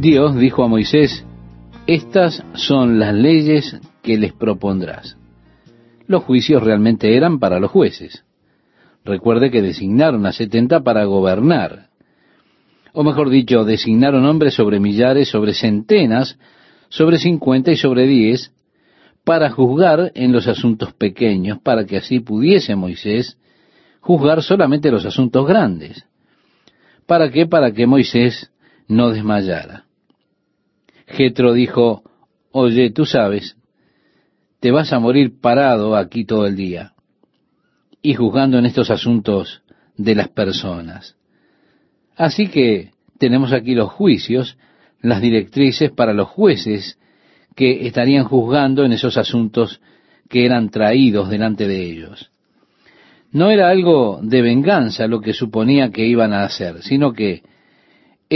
Dios dijo a Moisés, estas son las leyes que les propondrás. Los juicios realmente eran para los jueces. Recuerde que designaron a setenta para gobernar. O mejor dicho, designaron hombres sobre millares, sobre centenas, sobre cincuenta y sobre diez, para juzgar en los asuntos pequeños, para que así pudiese Moisés juzgar solamente los asuntos grandes. ¿Para qué? Para que Moisés no desmayara. Jetro dijo, oye, tú sabes, te vas a morir parado aquí todo el día y juzgando en estos asuntos de las personas. Así que tenemos aquí los juicios, las directrices para los jueces que estarían juzgando en esos asuntos que eran traídos delante de ellos. No era algo de venganza lo que suponía que iban a hacer, sino que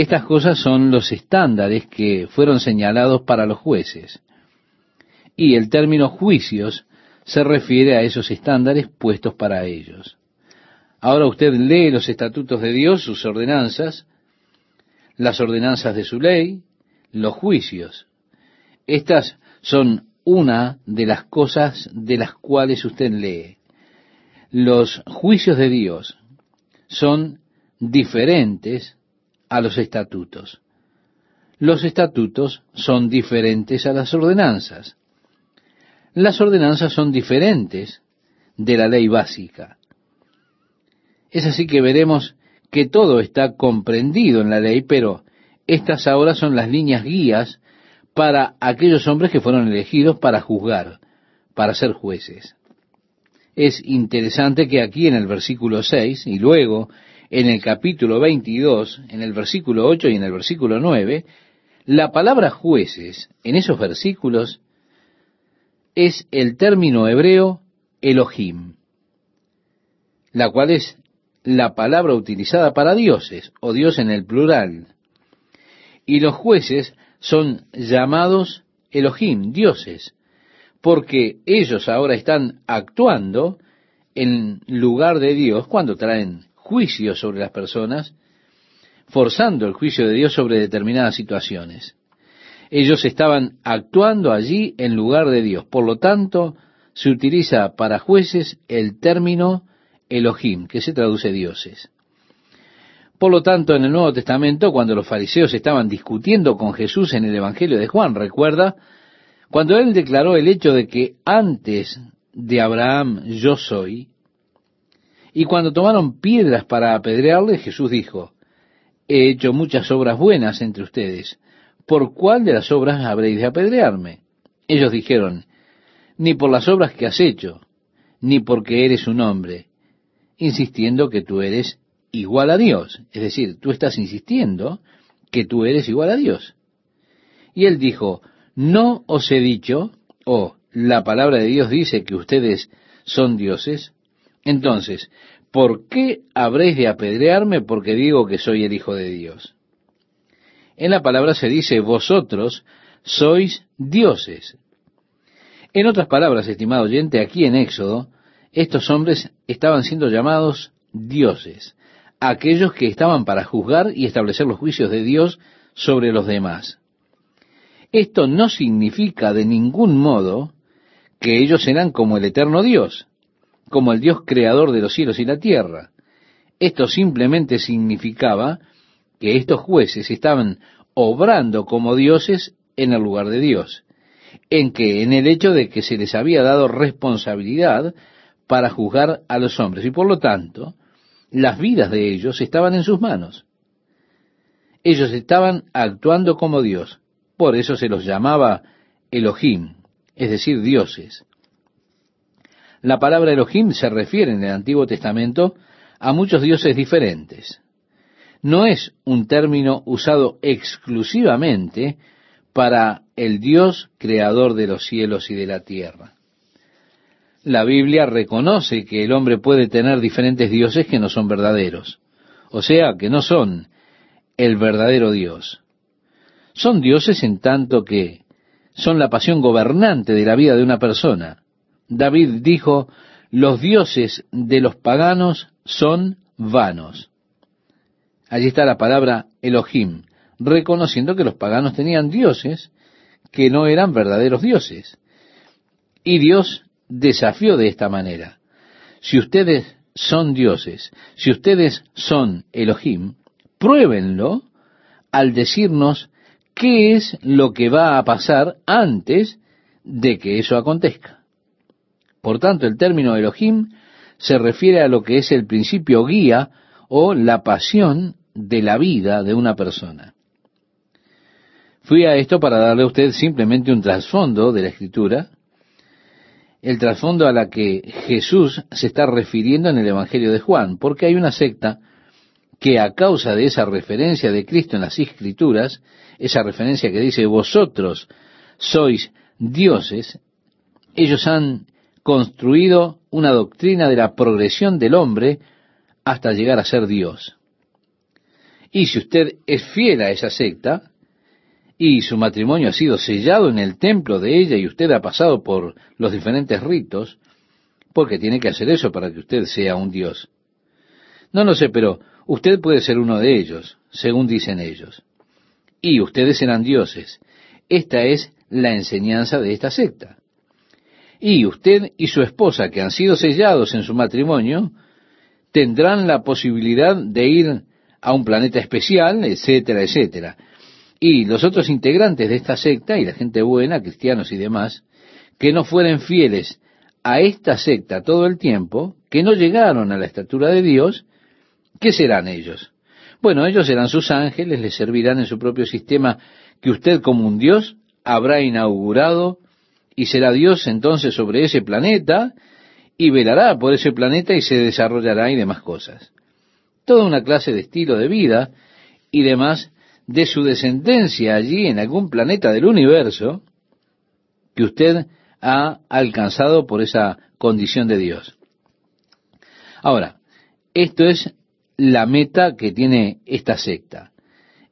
estas cosas son los estándares que fueron señalados para los jueces. Y el término juicios se refiere a esos estándares puestos para ellos. Ahora usted lee los estatutos de Dios, sus ordenanzas, las ordenanzas de su ley, los juicios. Estas son una de las cosas de las cuales usted lee. Los juicios de Dios son diferentes a los estatutos. Los estatutos son diferentes a las ordenanzas. Las ordenanzas son diferentes de la ley básica. Es así que veremos que todo está comprendido en la ley, pero estas ahora son las líneas guías para aquellos hombres que fueron elegidos para juzgar, para ser jueces. Es interesante que aquí en el versículo 6 y luego en el capítulo 22, en el versículo 8 y en el versículo 9, la palabra jueces en esos versículos es el término hebreo Elohim, la cual es la palabra utilizada para dioses, o Dios en el plural. Y los jueces son llamados Elohim, dioses, porque ellos ahora están actuando en lugar de Dios cuando traen juicio sobre las personas, forzando el juicio de Dios sobre determinadas situaciones. Ellos estaban actuando allí en lugar de Dios. Por lo tanto, se utiliza para jueces el término Elohim, que se traduce dioses. Por lo tanto, en el Nuevo Testamento, cuando los fariseos estaban discutiendo con Jesús en el Evangelio de Juan, recuerda, cuando él declaró el hecho de que antes de Abraham yo soy, y cuando tomaron piedras para apedrearle, Jesús dijo, he hecho muchas obras buenas entre ustedes, ¿por cuál de las obras habréis de apedrearme? Ellos dijeron, ni por las obras que has hecho, ni porque eres un hombre, insistiendo que tú eres igual a Dios. Es decir, tú estás insistiendo que tú eres igual a Dios. Y él dijo, no os he dicho, o la palabra de Dios dice que ustedes son dioses. Entonces, ¿por qué habréis de apedrearme porque digo que soy el Hijo de Dios? En la palabra se dice, vosotros sois dioses. En otras palabras, estimado oyente, aquí en Éxodo, estos hombres estaban siendo llamados dioses, aquellos que estaban para juzgar y establecer los juicios de Dios sobre los demás. Esto no significa de ningún modo que ellos eran como el eterno Dios, como el Dios creador de los cielos y la tierra. Esto simplemente significaba que estos jueces estaban obrando como dioses en el lugar de Dios, en que en el hecho de que se les había dado responsabilidad para juzgar a los hombres y por lo tanto las vidas de ellos estaban en sus manos. Ellos estaban actuando como Dios, por eso se los llamaba Elohim, es decir, dioses. La palabra Elohim se refiere en el Antiguo Testamento a muchos dioses diferentes no es un término usado exclusivamente para el Dios creador de los cielos y de la tierra. La Biblia reconoce que el hombre puede tener diferentes dioses que no son verdaderos, o sea, que no son el verdadero Dios. Son dioses en tanto que son la pasión gobernante de la vida de una persona. David dijo, los dioses de los paganos son vanos. Allí está la palabra Elohim, reconociendo que los paganos tenían dioses que no eran verdaderos dioses. Y Dios desafió de esta manera. Si ustedes son dioses, si ustedes son Elohim, pruébenlo al decirnos qué es lo que va a pasar antes de que eso acontezca. Por tanto, el término Elohim se refiere a lo que es el principio guía o la pasión de la vida de una persona. Fui a esto para darle a usted simplemente un trasfondo de la escritura, el trasfondo a la que Jesús se está refiriendo en el Evangelio de Juan, porque hay una secta que a causa de esa referencia de Cristo en las escrituras, esa referencia que dice vosotros sois dioses, ellos han construido una doctrina de la progresión del hombre hasta llegar a ser Dios. Y si usted es fiel a esa secta, y su matrimonio ha sido sellado en el templo de ella y usted ha pasado por los diferentes ritos, porque tiene que hacer eso para que usted sea un Dios. No lo sé, pero usted puede ser uno de ellos, según dicen ellos. Y ustedes serán dioses. Esta es la enseñanza de esta secta. Y usted y su esposa, que han sido sellados en su matrimonio, tendrán la posibilidad de ir a un planeta especial, etcétera, etcétera. Y los otros integrantes de esta secta, y la gente buena, cristianos y demás, que no fueren fieles a esta secta todo el tiempo, que no llegaron a la estatura de Dios, ¿qué serán ellos? Bueno, ellos serán sus ángeles, les servirán en su propio sistema que usted como un Dios habrá inaugurado y será Dios entonces sobre ese planeta y velará por ese planeta y se desarrollará y demás cosas. Toda una clase de estilo de vida y demás de su descendencia allí en algún planeta del universo que usted ha alcanzado por esa condición de Dios. Ahora, esto es la meta que tiene esta secta.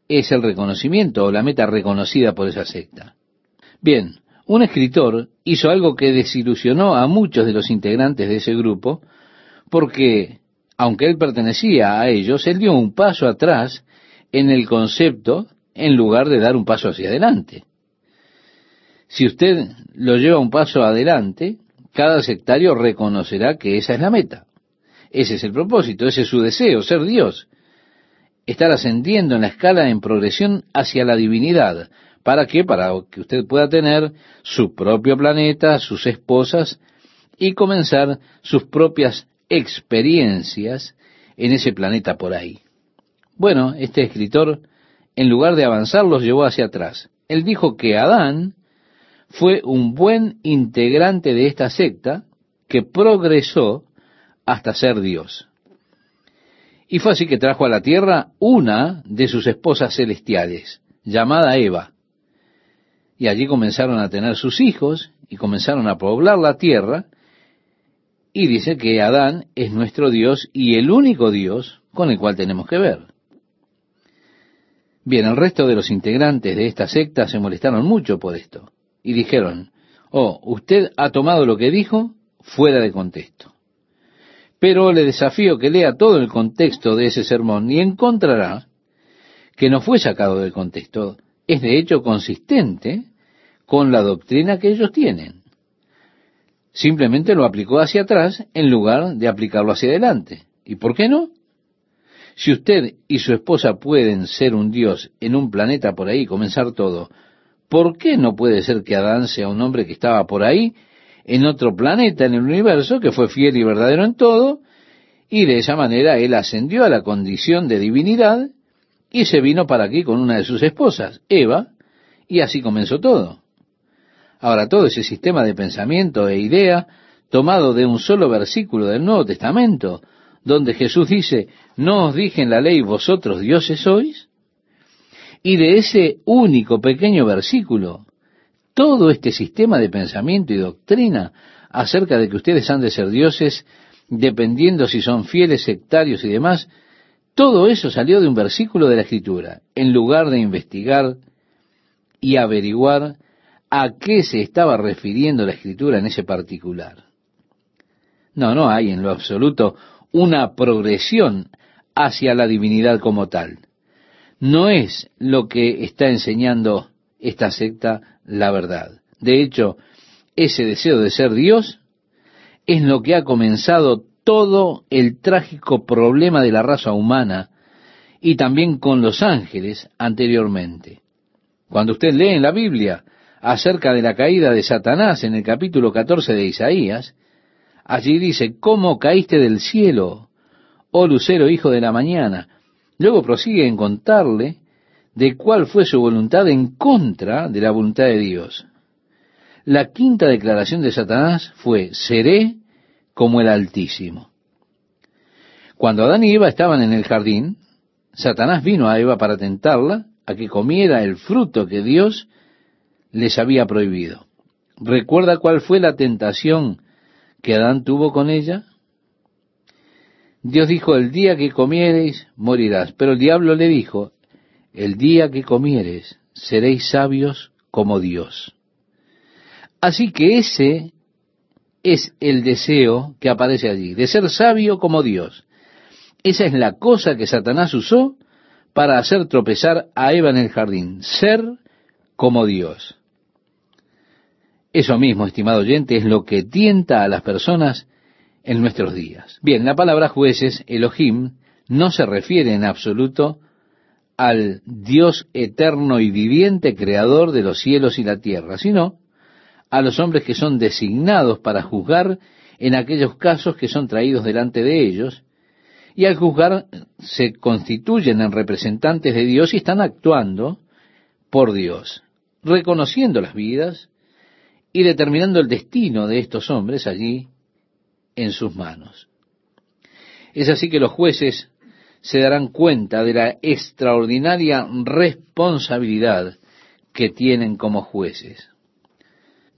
Es el reconocimiento o la meta reconocida por esa secta. Bien, un escritor hizo algo que desilusionó a muchos de los integrantes de ese grupo porque, aunque él pertenecía a ellos, él dio un paso atrás en el concepto en lugar de dar un paso hacia adelante. Si usted lo lleva un paso adelante, cada sectario reconocerá que esa es la meta. Ese es el propósito, ese es su deseo, ser Dios. Estar ascendiendo en la escala en progresión hacia la divinidad. ¿Para qué? Para que usted pueda tener su propio planeta, sus esposas y comenzar sus propias experiencias en ese planeta por ahí. Bueno, este escritor, en lugar de avanzar, los llevó hacia atrás. Él dijo que Adán fue un buen integrante de esta secta que progresó hasta ser Dios. Y fue así que trajo a la tierra una de sus esposas celestiales, llamada Eva. Y allí comenzaron a tener sus hijos y comenzaron a poblar la tierra. Y dice que Adán es nuestro Dios y el único Dios con el cual tenemos que ver. Bien, el resto de los integrantes de esta secta se molestaron mucho por esto y dijeron, oh, usted ha tomado lo que dijo fuera de contexto. Pero le desafío que lea todo el contexto de ese sermón y encontrará que no fue sacado del contexto, es de hecho consistente con la doctrina que ellos tienen. Simplemente lo aplicó hacia atrás en lugar de aplicarlo hacia adelante. ¿Y por qué no? Si usted y su esposa pueden ser un Dios en un planeta por ahí y comenzar todo, ¿por qué no puede ser que Adán sea un hombre que estaba por ahí, en otro planeta en el universo, que fue fiel y verdadero en todo, y de esa manera él ascendió a la condición de divinidad y se vino para aquí con una de sus esposas, Eva, y así comenzó todo. Ahora, todo ese sistema de pensamiento e idea, tomado de un solo versículo del Nuevo Testamento, donde Jesús dice, ¿no os dije en la ley vosotros dioses sois? Y de ese único pequeño versículo, todo este sistema de pensamiento y doctrina acerca de que ustedes han de ser dioses, dependiendo si son fieles, sectarios y demás, todo eso salió de un versículo de la Escritura, en lugar de investigar y averiguar a qué se estaba refiriendo la Escritura en ese particular. No, no hay en lo absoluto una progresión hacia la divinidad como tal. no es lo que está enseñando esta secta la verdad. De hecho, ese deseo de ser Dios es lo que ha comenzado todo el trágico problema de la raza humana y también con los ángeles anteriormente. Cuando usted lee en la Biblia acerca de la caída de Satanás en el capítulo 14 de Isaías, allí dice, ¿cómo caíste del cielo, oh lucero hijo de la mañana? Luego prosigue en contarle de cuál fue su voluntad en contra de la voluntad de Dios. La quinta declaración de Satanás fue, seré como el Altísimo. Cuando Adán y Eva estaban en el jardín, Satanás vino a Eva para tentarla a que comiera el fruto que Dios les había prohibido. ¿Recuerda cuál fue la tentación que Adán tuvo con ella? Dios dijo, el día que comiereis, morirás. Pero el diablo le dijo, el día que comieres, seréis sabios como Dios. Así que ese es el deseo que aparece allí, de ser sabio como Dios. Esa es la cosa que Satanás usó para hacer tropezar a Eva en el jardín, ser como Dios. Eso mismo, estimado oyente, es lo que tienta a las personas en nuestros días. Bien, la palabra jueces, Elohim, no se refiere en absoluto al Dios eterno y viviente, creador de los cielos y la tierra, sino a los hombres que son designados para juzgar en aquellos casos que son traídos delante de ellos, y al juzgar se constituyen en representantes de Dios y están actuando por Dios, reconociendo las vidas y determinando el destino de estos hombres allí en sus manos. Es así que los jueces se darán cuenta de la extraordinaria responsabilidad que tienen como jueces.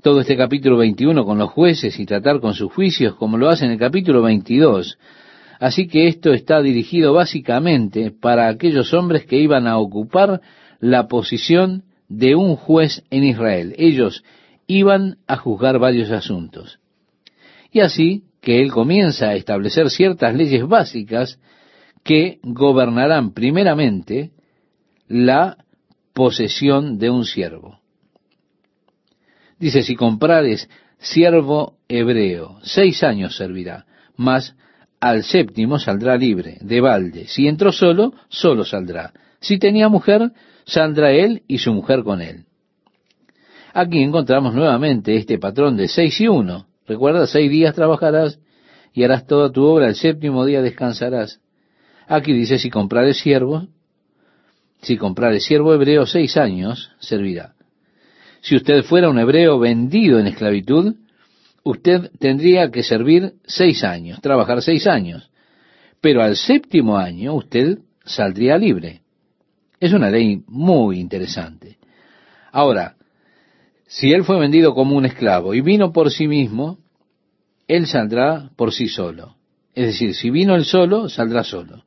Todo este capítulo 21 con los jueces y tratar con sus juicios como lo hace en el capítulo 22. Así que esto está dirigido básicamente para aquellos hombres que iban a ocupar la posición de un juez en Israel. Ellos iban a juzgar varios asuntos. Y así que él comienza a establecer ciertas leyes básicas que gobernarán primeramente la posesión de un siervo. Dice, si comprares siervo hebreo, seis años servirá, mas al séptimo saldrá libre, de balde. Si entró solo, solo saldrá. Si tenía mujer, saldrá él y su mujer con él. Aquí encontramos nuevamente este patrón de seis y uno. Recuerda, seis días trabajarás y harás toda tu obra, el séptimo día descansarás. Aquí dice, si comprares siervo, si comprares siervo hebreo, seis años servirá. Si usted fuera un hebreo vendido en esclavitud, usted tendría que servir seis años, trabajar seis años. Pero al séptimo año usted saldría libre. Es una ley muy interesante. Ahora, si él fue vendido como un esclavo y vino por sí mismo, él saldrá por sí solo. Es decir, si vino él solo, saldrá solo.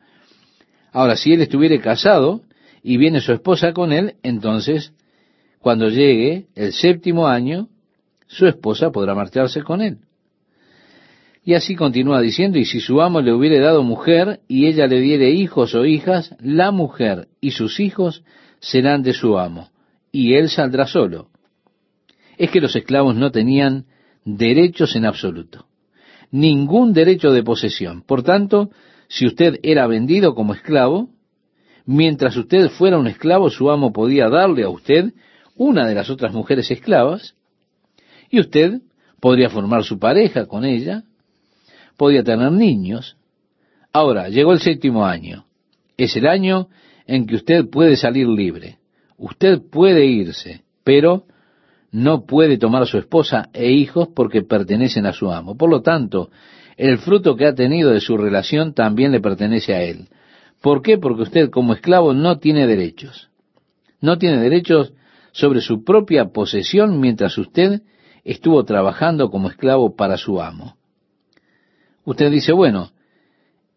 Ahora, si él estuviere casado y viene su esposa con él, entonces, cuando llegue el séptimo año, su esposa podrá marcharse con él. Y así continúa diciendo, y si su amo le hubiere dado mujer y ella le diere hijos o hijas, la mujer y sus hijos serán de su amo, y él saldrá solo es que los esclavos no tenían derechos en absoluto, ningún derecho de posesión. Por tanto, si usted era vendido como esclavo, mientras usted fuera un esclavo, su amo podía darle a usted una de las otras mujeres esclavas, y usted podría formar su pareja con ella, podía tener niños. Ahora, llegó el séptimo año. Es el año en que usted puede salir libre. Usted puede irse, pero no puede tomar a su esposa e hijos porque pertenecen a su amo. Por lo tanto, el fruto que ha tenido de su relación también le pertenece a él. ¿Por qué? Porque usted como esclavo no tiene derechos. No tiene derechos sobre su propia posesión mientras usted estuvo trabajando como esclavo para su amo. Usted dice, bueno,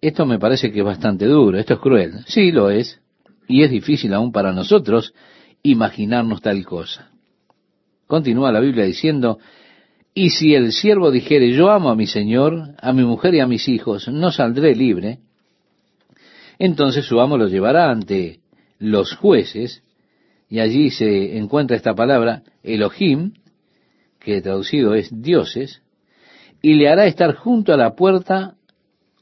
esto me parece que es bastante duro, esto es cruel. Sí, lo es, y es difícil aún para nosotros imaginarnos tal cosa. Continúa la Biblia diciendo, y si el siervo dijere, yo amo a mi Señor, a mi mujer y a mis hijos, no saldré libre, entonces su amo lo llevará ante los jueces, y allí se encuentra esta palabra Elohim, que traducido es dioses, y le hará estar junto a la puerta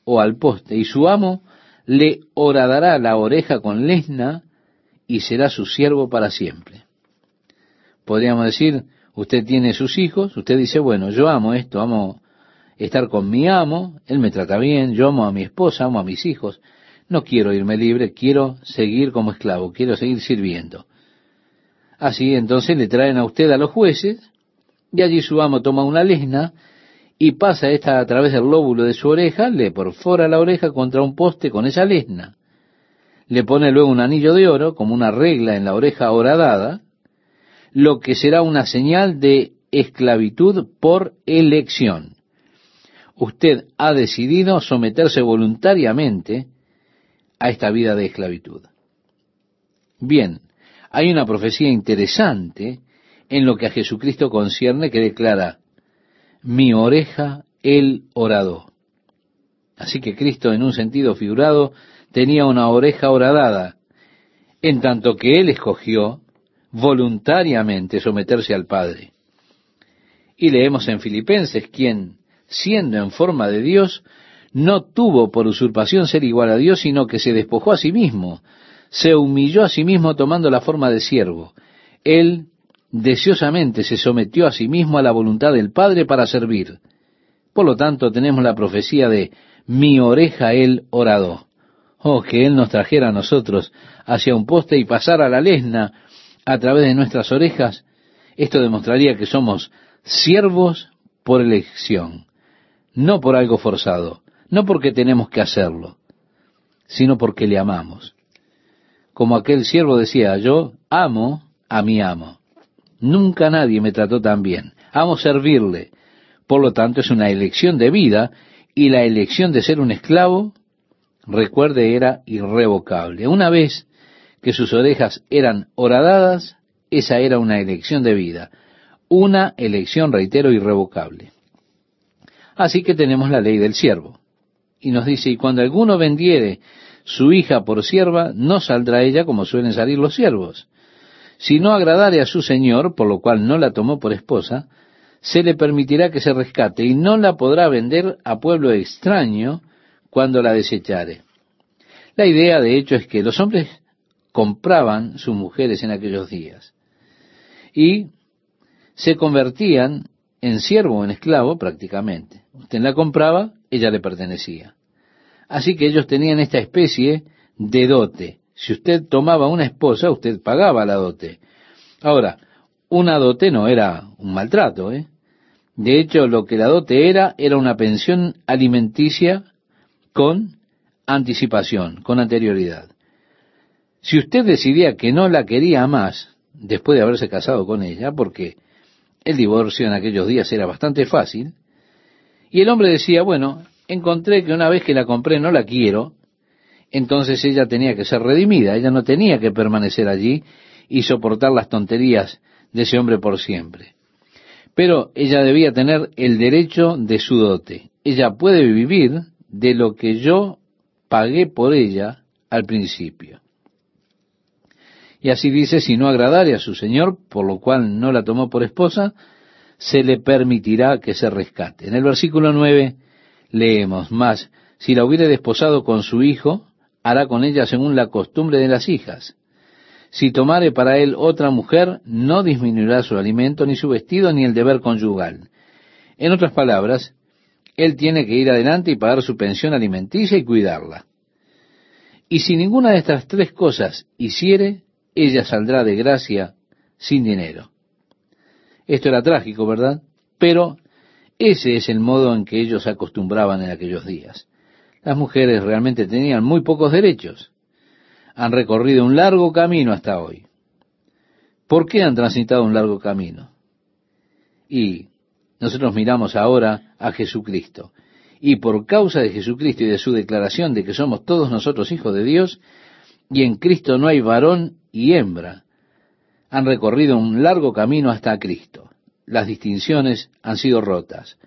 o al poste, y su amo le horadará la oreja con lesna y será su siervo para siempre. Podríamos decir, usted tiene sus hijos, usted dice, bueno, yo amo esto, amo estar con mi amo, él me trata bien, yo amo a mi esposa, amo a mis hijos, no quiero irme libre, quiero seguir como esclavo, quiero seguir sirviendo. Así entonces le traen a usted a los jueces, y allí su amo toma una lesna y pasa esta a través del lóbulo de su oreja, le perfora la oreja contra un poste con esa lesna. Le pone luego un anillo de oro, como una regla en la oreja horadada, lo que será una señal de esclavitud por elección. Usted ha decidido someterse voluntariamente a esta vida de esclavitud. Bien, hay una profecía interesante en lo que a Jesucristo concierne que declara, mi oreja él oradó. Así que Cristo, en un sentido figurado, tenía una oreja horadada, en tanto que él escogió voluntariamente someterse al Padre. Y leemos en Filipenses, quien, siendo en forma de Dios, no tuvo por usurpación ser igual a Dios, sino que se despojó a sí mismo, se humilló a sí mismo tomando la forma de siervo. Él deseosamente se sometió a sí mismo a la voluntad del Padre para servir. Por lo tanto, tenemos la profecía de mi oreja él oradó. Oh, que él nos trajera a nosotros hacia un poste y pasara la lesna a través de nuestras orejas. Esto demostraría que somos siervos por elección, no por algo forzado, no porque tenemos que hacerlo, sino porque le amamos. Como aquel siervo decía, yo amo a mi amo. Nunca nadie me trató tan bien. Amo servirle. Por lo tanto, es una elección de vida y la elección de ser un esclavo, recuerde, era irrevocable. Una vez que sus orejas eran horadadas, esa era una elección de vida. Una elección, reitero, irrevocable. Así que tenemos la ley del siervo. Y nos dice, y cuando alguno vendiere su hija por sierva, no saldrá ella como suelen salir los siervos si no agradare a su señor, por lo cual no la tomó por esposa, se le permitirá que se rescate y no la podrá vender a pueblo extraño cuando la desechare. La idea, de hecho, es que los hombres compraban sus mujeres en aquellos días y se convertían en siervo o en esclavo prácticamente. Usted la compraba, ella le pertenecía. Así que ellos tenían esta especie de dote. Si usted tomaba una esposa, usted pagaba la dote. Ahora, una dote no era un maltrato, ¿eh? De hecho, lo que la dote era, era una pensión alimenticia con anticipación, con anterioridad. Si usted decidía que no la quería más, después de haberse casado con ella, porque el divorcio en aquellos días era bastante fácil, y el hombre decía, bueno, encontré que una vez que la compré no la quiero, entonces ella tenía que ser redimida, ella no tenía que permanecer allí y soportar las tonterías de ese hombre por siempre. Pero ella debía tener el derecho de su dote. Ella puede vivir de lo que yo pagué por ella al principio. Y así dice, si no agradare a su señor, por lo cual no la tomó por esposa, se le permitirá que se rescate. En el versículo 9 leemos más, si la hubiere desposado con su hijo, hará con ella según la costumbre de las hijas. Si tomare para él otra mujer, no disminuirá su alimento, ni su vestido, ni el deber conyugal. En otras palabras, él tiene que ir adelante y pagar su pensión alimenticia y cuidarla. Y si ninguna de estas tres cosas hiciere, ella saldrá de gracia sin dinero. Esto era trágico, ¿verdad? Pero ese es el modo en que ellos acostumbraban en aquellos días. Las mujeres realmente tenían muy pocos derechos. Han recorrido un largo camino hasta hoy. ¿Por qué han transitado un largo camino? Y nosotros miramos ahora a Jesucristo. Y por causa de Jesucristo y de su declaración de que somos todos nosotros hijos de Dios, y en Cristo no hay varón y hembra, han recorrido un largo camino hasta Cristo. Las distinciones han sido rotas.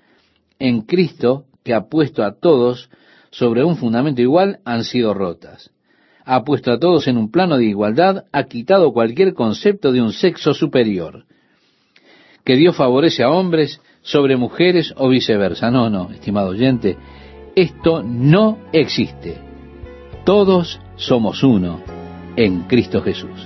En Cristo, que ha puesto a todos sobre un fundamento igual han sido rotas. ha puesto a todos en un plano de igualdad, ha quitado cualquier concepto de un sexo superior. Que Dios favorece a hombres sobre mujeres o viceversa. No, no, estimado oyente, esto no existe. Todos somos uno en Cristo Jesús.